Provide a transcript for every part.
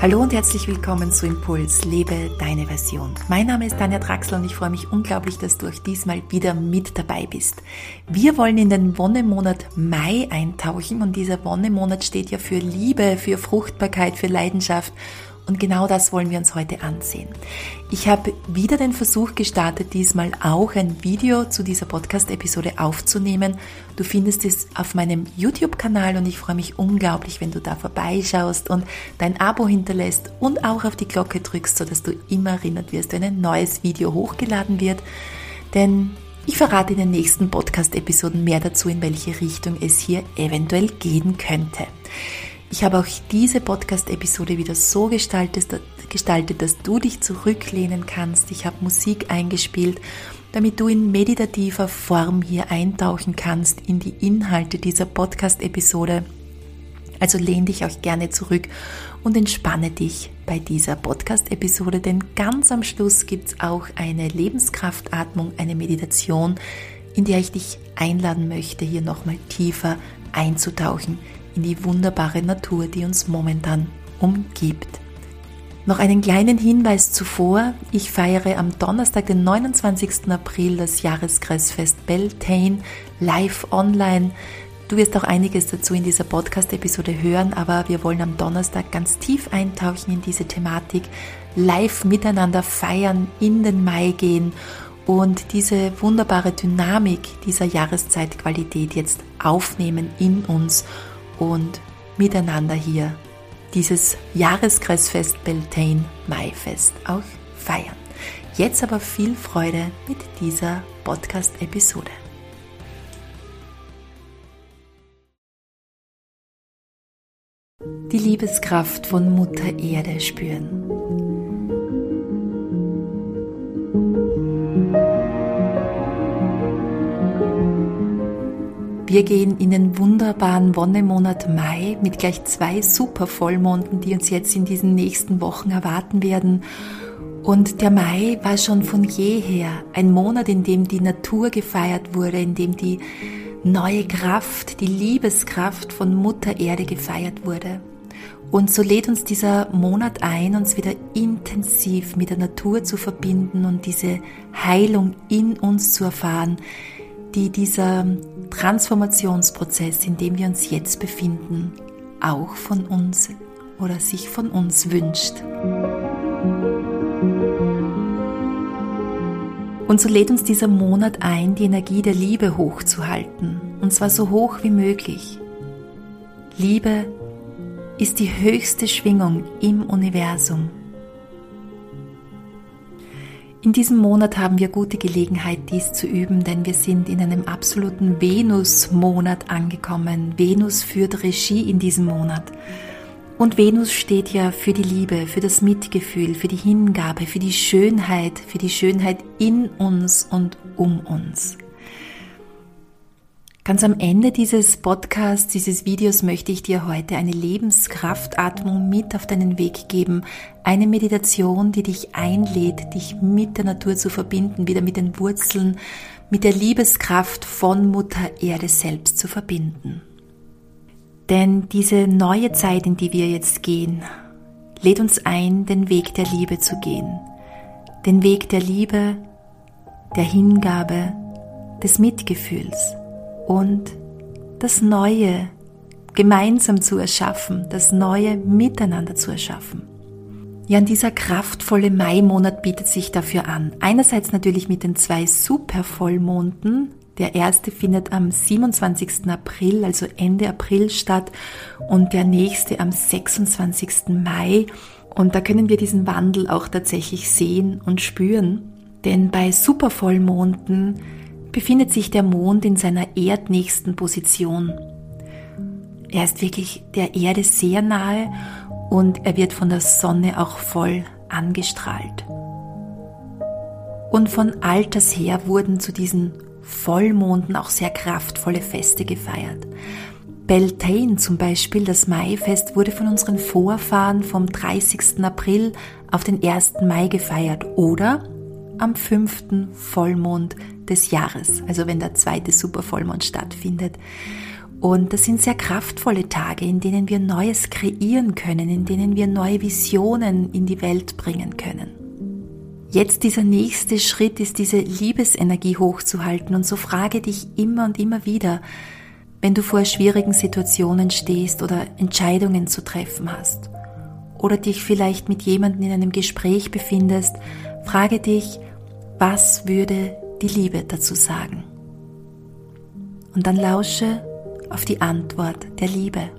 Hallo und herzlich willkommen zu Impuls, lebe deine Version. Mein Name ist Tanja Draxler und ich freue mich unglaublich, dass du auch diesmal wieder mit dabei bist. Wir wollen in den Wonnemonat Mai eintauchen und dieser Wonnemonat steht ja für Liebe, für Fruchtbarkeit, für Leidenschaft und genau das wollen wir uns heute ansehen. Ich habe wieder den Versuch gestartet, diesmal auch ein Video zu dieser Podcast-Episode aufzunehmen. Du findest es auf meinem YouTube-Kanal und ich freue mich unglaublich, wenn du da vorbeischaust und dein Abo hinterlässt und auch auf die Glocke drückst, sodass du immer erinnert wirst, wenn ein neues Video hochgeladen wird. Denn ich verrate in den nächsten Podcast-Episoden mehr dazu, in welche Richtung es hier eventuell gehen könnte. Ich habe auch diese Podcast-Episode wieder so gestaltet, gestaltet, dass du dich zurücklehnen kannst. Ich habe Musik eingespielt, damit du in meditativer Form hier eintauchen kannst in die Inhalte dieser Podcast-Episode. Also lehn dich auch gerne zurück und entspanne dich bei dieser Podcast-Episode, denn ganz am Schluss gibt es auch eine Lebenskraftatmung, eine Meditation, in der ich dich einladen möchte, hier nochmal tiefer einzutauchen in die wunderbare Natur, die uns momentan umgibt. Noch einen kleinen Hinweis zuvor. Ich feiere am Donnerstag, den 29. April, das Jahreskreisfest Beltane live online. Du wirst auch einiges dazu in dieser Podcast-Episode hören, aber wir wollen am Donnerstag ganz tief eintauchen in diese Thematik, live miteinander feiern, in den Mai gehen und diese wunderbare Dynamik dieser Jahreszeitqualität jetzt aufnehmen in uns und miteinander hier dieses Jahreskreisfest Beltane Maifest auch feiern. Jetzt aber viel Freude mit dieser Podcast-Episode. Die Liebeskraft von Mutter Erde spüren. Wir gehen in den wunderbaren Wonnemonat Mai mit gleich zwei super Vollmonden, die uns jetzt in diesen nächsten Wochen erwarten werden. Und der Mai war schon von jeher ein Monat, in dem die Natur gefeiert wurde, in dem die neue Kraft, die Liebeskraft von Mutter Erde gefeiert wurde. Und so lädt uns dieser Monat ein, uns wieder intensiv mit der Natur zu verbinden und diese Heilung in uns zu erfahren, die dieser Transformationsprozess, in dem wir uns jetzt befinden, auch von uns oder sich von uns wünscht. Und so lädt uns dieser Monat ein, die Energie der Liebe hochzuhalten, und zwar so hoch wie möglich. Liebe ist die höchste Schwingung im Universum. In diesem Monat haben wir gute Gelegenheit, dies zu üben, denn wir sind in einem absoluten Venus-Monat angekommen. Venus führt Regie in diesem Monat. Und Venus steht ja für die Liebe, für das Mitgefühl, für die Hingabe, für die Schönheit, für die Schönheit in uns und um uns. Ganz am Ende dieses Podcasts, dieses Videos möchte ich dir heute eine Lebenskraftatmung mit auf deinen Weg geben. Eine Meditation, die dich einlädt, dich mit der Natur zu verbinden, wieder mit den Wurzeln, mit der Liebeskraft von Mutter Erde selbst zu verbinden. Denn diese neue Zeit, in die wir jetzt gehen, lädt uns ein, den Weg der Liebe zu gehen. Den Weg der Liebe, der Hingabe, des Mitgefühls und das Neue gemeinsam zu erschaffen, das Neue miteinander zu erschaffen. Ja, und dieser kraftvolle Mai-Monat bietet sich dafür an. Einerseits natürlich mit den zwei Supervollmonden. Der erste findet am 27. April, also Ende April statt und der nächste am 26. Mai. Und da können wir diesen Wandel auch tatsächlich sehen und spüren. Denn bei Supervollmonden befindet sich der Mond in seiner erdnächsten Position. Er ist wirklich der Erde sehr nahe und er wird von der Sonne auch voll angestrahlt. Und von alters her wurden zu diesen Vollmonden auch sehr kraftvolle Feste gefeiert. Beltane zum Beispiel, das Maifest, wurde von unseren Vorfahren vom 30. April auf den 1. Mai gefeiert oder am 5. Vollmond des Jahres, also wenn der zweite Supervollmond stattfindet. Und das sind sehr kraftvolle Tage, in denen wir Neues kreieren können, in denen wir neue Visionen in die Welt bringen können. Jetzt dieser nächste Schritt ist diese Liebesenergie hochzuhalten und so frage dich immer und immer wieder, wenn du vor schwierigen Situationen stehst oder Entscheidungen zu treffen hast oder dich vielleicht mit jemandem in einem Gespräch befindest, frage dich, was würde die Liebe dazu sagen? Und dann lausche auf die Antwort der Liebe.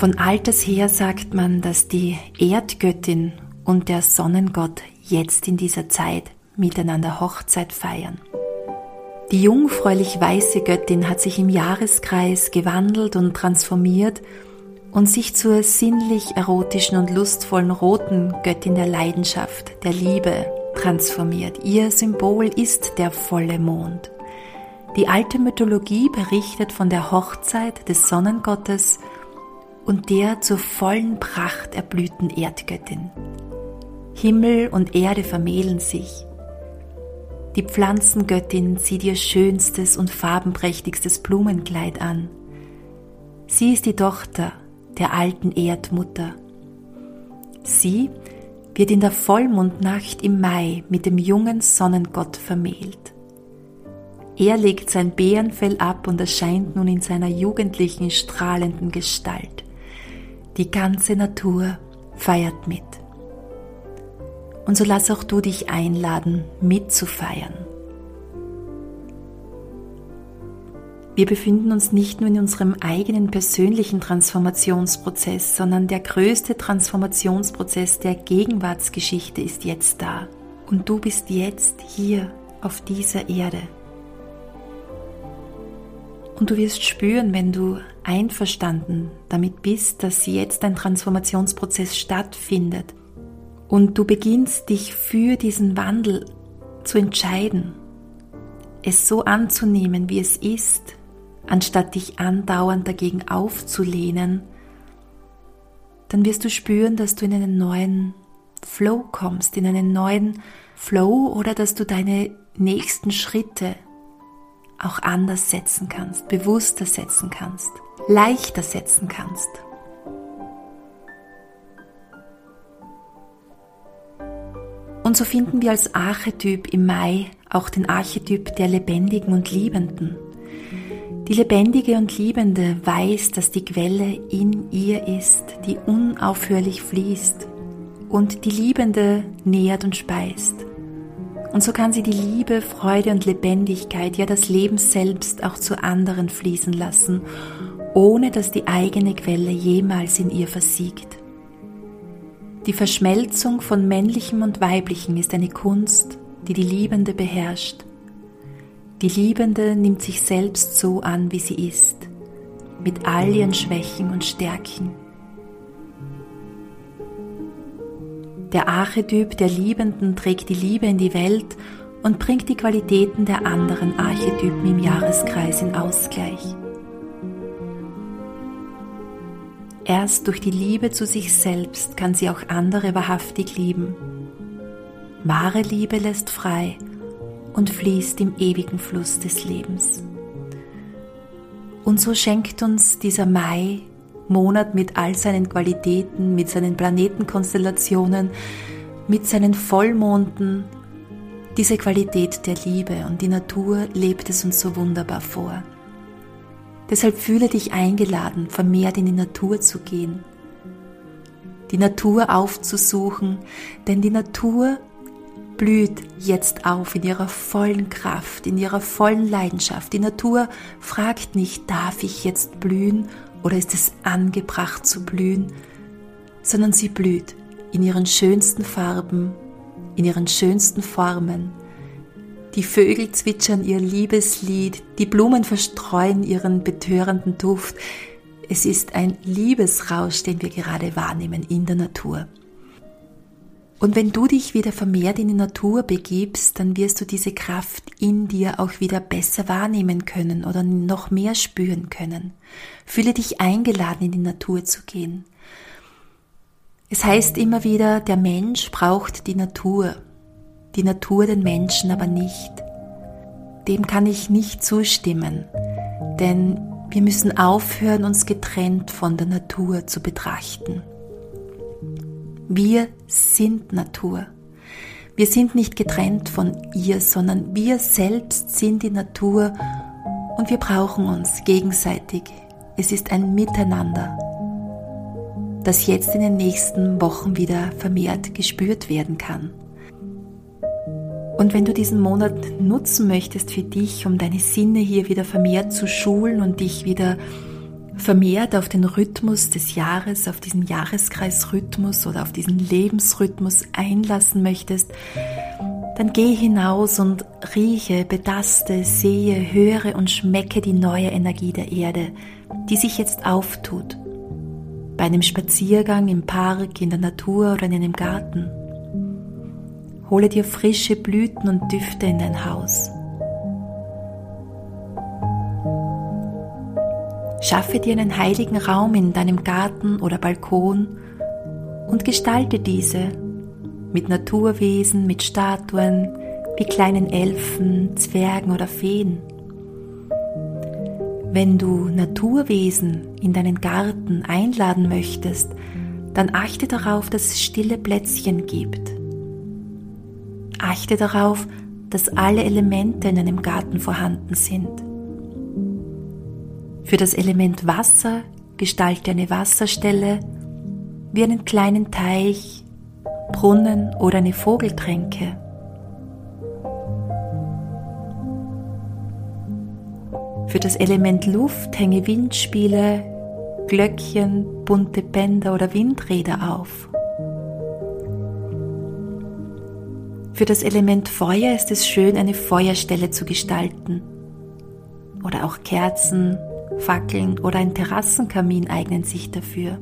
Von alters her sagt man, dass die Erdgöttin und der Sonnengott jetzt in dieser Zeit miteinander Hochzeit feiern. Die jungfräulich weiße Göttin hat sich im Jahreskreis gewandelt und transformiert und sich zur sinnlich erotischen und lustvollen roten Göttin der Leidenschaft, der Liebe transformiert. Ihr Symbol ist der volle Mond. Die alte Mythologie berichtet von der Hochzeit des Sonnengottes und der zur vollen Pracht erblühten Erdgöttin. Himmel und Erde vermählen sich. Die Pflanzengöttin zieht ihr schönstes und farbenprächtigstes Blumenkleid an. Sie ist die Tochter der alten Erdmutter. Sie wird in der Vollmondnacht im Mai mit dem jungen Sonnengott vermählt. Er legt sein Bärenfell ab und erscheint nun in seiner jugendlichen, strahlenden Gestalt. Die ganze Natur feiert mit. Und so lass auch du dich einladen, mitzufeiern. Wir befinden uns nicht nur in unserem eigenen persönlichen Transformationsprozess, sondern der größte Transformationsprozess der Gegenwartsgeschichte ist jetzt da. Und du bist jetzt hier auf dieser Erde. Und du wirst spüren, wenn du einverstanden damit bist, dass jetzt ein Transformationsprozess stattfindet und du beginnst dich für diesen Wandel zu entscheiden, es so anzunehmen, wie es ist, anstatt dich andauernd dagegen aufzulehnen, dann wirst du spüren, dass du in einen neuen Flow kommst, in einen neuen Flow oder dass du deine nächsten Schritte auch anders setzen kannst, bewusster setzen kannst, leichter setzen kannst. Und so finden wir als Archetyp im Mai auch den Archetyp der Lebendigen und Liebenden. Die Lebendige und Liebende weiß, dass die Quelle in ihr ist, die unaufhörlich fließt und die Liebende nährt und speist. Und so kann sie die Liebe, Freude und Lebendigkeit, ja das Leben selbst auch zu anderen fließen lassen, ohne dass die eigene Quelle jemals in ihr versiegt. Die Verschmelzung von männlichem und weiblichem ist eine Kunst, die die Liebende beherrscht. Die Liebende nimmt sich selbst so an, wie sie ist, mit all ihren Schwächen und Stärken. Der Archetyp der Liebenden trägt die Liebe in die Welt und bringt die Qualitäten der anderen Archetypen im Jahreskreis in Ausgleich. Erst durch die Liebe zu sich selbst kann sie auch andere wahrhaftig lieben. Wahre Liebe lässt frei und fließt im ewigen Fluss des Lebens. Und so schenkt uns dieser Mai Monat mit all seinen Qualitäten, mit seinen Planetenkonstellationen, mit seinen Vollmonden, diese Qualität der Liebe und die Natur lebt es uns so wunderbar vor. Deshalb fühle dich eingeladen, vermehrt in die Natur zu gehen, die Natur aufzusuchen, denn die Natur blüht jetzt auf in ihrer vollen Kraft, in ihrer vollen Leidenschaft. Die Natur fragt nicht, darf ich jetzt blühen oder ist es angebracht zu blühen, sondern sie blüht in ihren schönsten Farben, in ihren schönsten Formen. Die Vögel zwitschern ihr Liebeslied, die Blumen verstreuen ihren betörenden Duft. Es ist ein Liebesrausch, den wir gerade wahrnehmen in der Natur. Und wenn du dich wieder vermehrt in die Natur begibst, dann wirst du diese Kraft in dir auch wieder besser wahrnehmen können oder noch mehr spüren können. Fühle dich eingeladen, in die Natur zu gehen. Es heißt immer wieder, der Mensch braucht die Natur, die Natur den Menschen aber nicht. Dem kann ich nicht zustimmen, denn wir müssen aufhören, uns getrennt von der Natur zu betrachten. Wir sind Natur. Wir sind nicht getrennt von ihr, sondern wir selbst sind die Natur und wir brauchen uns gegenseitig. Es ist ein Miteinander, das jetzt in den nächsten Wochen wieder vermehrt gespürt werden kann. Und wenn du diesen Monat nutzen möchtest für dich, um deine Sinne hier wieder vermehrt zu schulen und dich wieder vermehrt auf den Rhythmus des Jahres, auf diesen Jahreskreisrhythmus oder auf diesen Lebensrhythmus einlassen möchtest, dann geh hinaus und rieche, betaste, sehe, höre und schmecke die neue Energie der Erde, die sich jetzt auftut. Bei einem Spaziergang im Park, in der Natur oder in einem Garten. Hole dir frische Blüten und Düfte in dein Haus. Schaffe dir einen heiligen Raum in deinem Garten oder Balkon und gestalte diese mit Naturwesen, mit Statuen, wie kleinen Elfen, Zwergen oder Feen. Wenn du Naturwesen in deinen Garten einladen möchtest, dann achte darauf, dass es stille Plätzchen gibt. Achte darauf, dass alle Elemente in deinem Garten vorhanden sind. Für das Element Wasser gestalte eine Wasserstelle wie einen kleinen Teich, Brunnen oder eine Vogeltränke. Für das Element Luft hänge Windspiele, Glöckchen, bunte Bänder oder Windräder auf. Für das Element Feuer ist es schön, eine Feuerstelle zu gestalten. Oder auch Kerzen, Fackeln oder ein Terrassenkamin eignen sich dafür.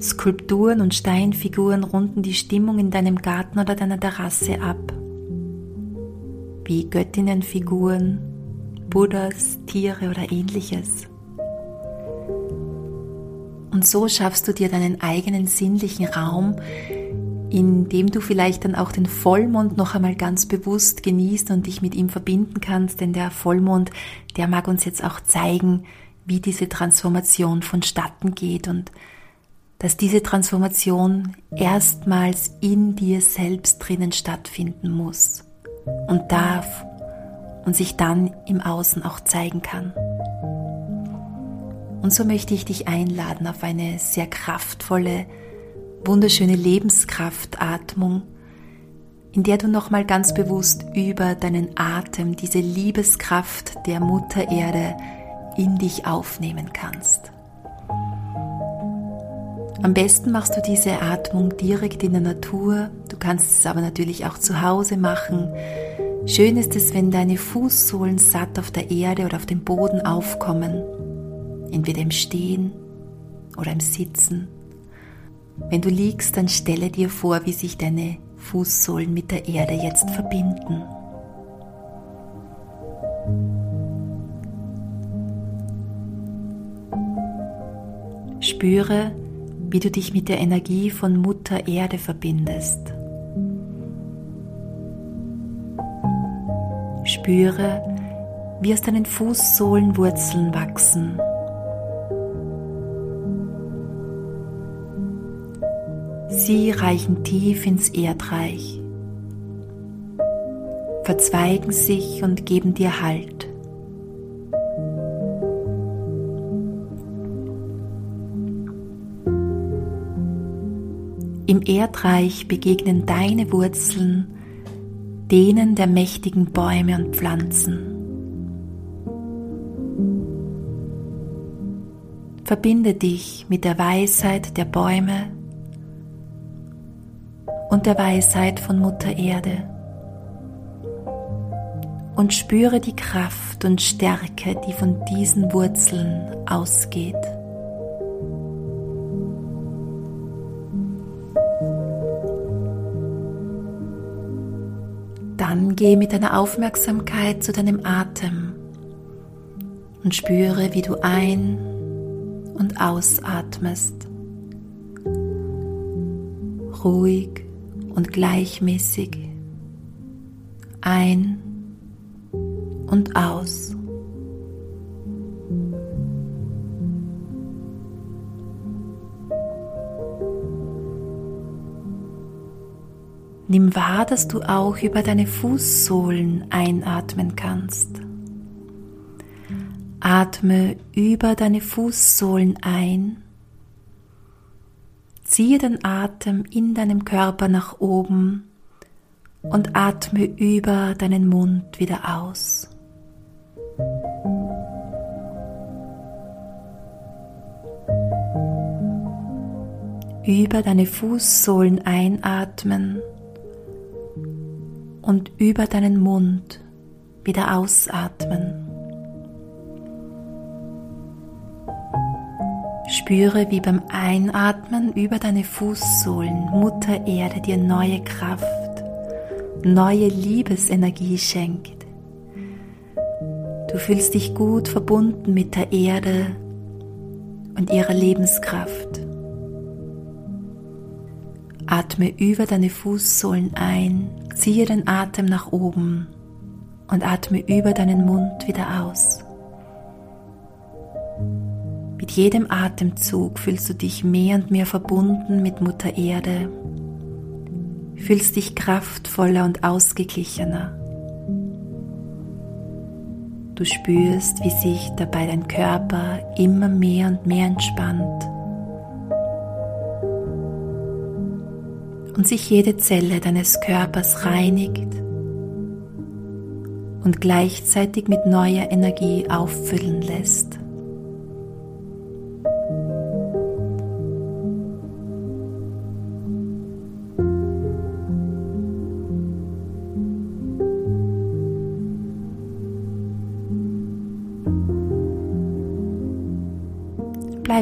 Skulpturen und Steinfiguren runden die Stimmung in deinem Garten oder deiner Terrasse ab. Wie Göttinnenfiguren, Buddhas, Tiere oder ähnliches. Und so schaffst du dir deinen eigenen sinnlichen Raum, indem du vielleicht dann auch den Vollmond noch einmal ganz bewusst genießt und dich mit ihm verbinden kannst, denn der Vollmond, der mag uns jetzt auch zeigen, wie diese Transformation vonstatten geht und dass diese Transformation erstmals in dir selbst drinnen stattfinden muss und darf und sich dann im Außen auch zeigen kann. Und so möchte ich dich einladen auf eine sehr kraftvolle, wunderschöne Lebenskraftatmung, in der du nochmal ganz bewusst über deinen Atem diese Liebeskraft der Mutter Erde in dich aufnehmen kannst. Am besten machst du diese Atmung direkt in der Natur, du kannst es aber natürlich auch zu Hause machen. Schön ist es, wenn deine Fußsohlen satt auf der Erde oder auf dem Boden aufkommen, entweder im Stehen oder im Sitzen. Wenn du liegst, dann stelle dir vor, wie sich deine Fußsohlen mit der Erde jetzt verbinden. Spüre, wie du dich mit der Energie von Mutter Erde verbindest. Spüre, wie aus deinen Fußsohlen Wurzeln wachsen Sie reichen tief ins Erdreich, verzweigen sich und geben dir Halt. Im Erdreich begegnen deine Wurzeln denen der mächtigen Bäume und Pflanzen. Verbinde dich mit der Weisheit der Bäume und der Weisheit von Mutter Erde und spüre die Kraft und Stärke, die von diesen Wurzeln ausgeht. Dann gehe mit deiner Aufmerksamkeit zu deinem Atem und spüre, wie du ein- und ausatmest. Ruhig und gleichmäßig ein und aus. Nimm wahr, dass du auch über deine Fußsohlen einatmen kannst. Atme über deine Fußsohlen ein. Ziehe den Atem in deinem Körper nach oben und atme über deinen Mund wieder aus. Über deine Fußsohlen einatmen und über deinen Mund wieder ausatmen. Spüre, wie beim Einatmen über deine Fußsohlen Mutter Erde dir neue Kraft, neue Liebesenergie schenkt. Du fühlst dich gut verbunden mit der Erde und ihrer Lebenskraft. Atme über deine Fußsohlen ein, ziehe den Atem nach oben und atme über deinen Mund wieder aus. Mit jedem Atemzug fühlst du dich mehr und mehr verbunden mit Mutter Erde, fühlst dich kraftvoller und ausgeglichener. Du spürst, wie sich dabei dein Körper immer mehr und mehr entspannt und sich jede Zelle deines Körpers reinigt und gleichzeitig mit neuer Energie auffüllen lässt.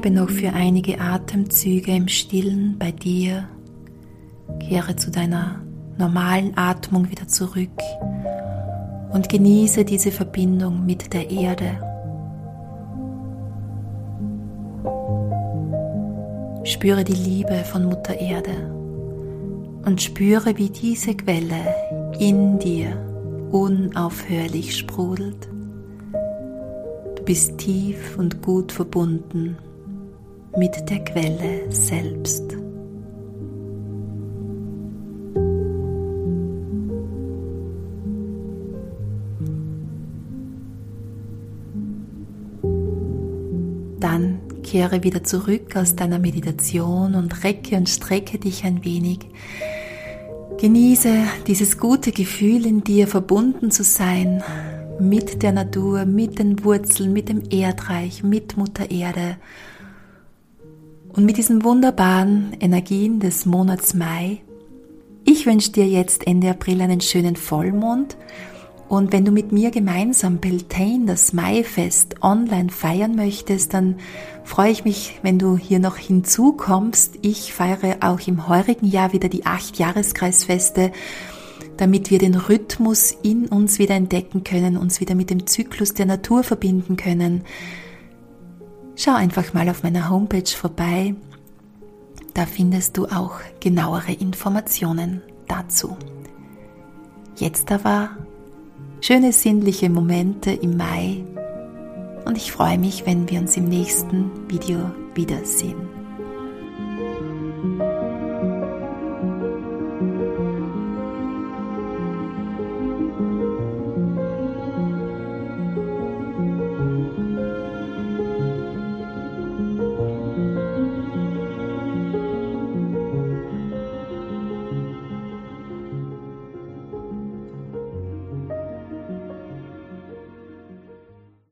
Bleibe noch für einige Atemzüge im Stillen bei dir Kehre zu deiner normalen Atmung wieder zurück und genieße diese Verbindung mit der Erde. Spüre die Liebe von Mutter Erde und spüre, wie diese Quelle in dir unaufhörlich sprudelt. Du bist tief und gut verbunden mit der Quelle selbst. Dann kehre wieder zurück aus deiner Meditation und recke und strecke dich ein wenig. Genieße dieses gute Gefühl in dir, verbunden zu sein mit der Natur, mit den Wurzeln, mit dem Erdreich, mit Mutter Erde und mit diesen wunderbaren Energien des Monats Mai. Ich wünsche dir jetzt Ende April einen schönen Vollmond und wenn du mit mir gemeinsam Beltane, das Maifest, online feiern möchtest, dann freue ich mich, wenn du hier noch hinzukommst. Ich feiere auch im heurigen Jahr wieder die acht Jahreskreisfeste, damit wir den Rhythmus in uns wieder entdecken können, uns wieder mit dem Zyklus der Natur verbinden können. Schau einfach mal auf meiner Homepage vorbei. Da findest du auch genauere Informationen dazu. Jetzt aber schöne sinnliche Momente im Mai und ich freue mich, wenn wir uns im nächsten Video wiedersehen.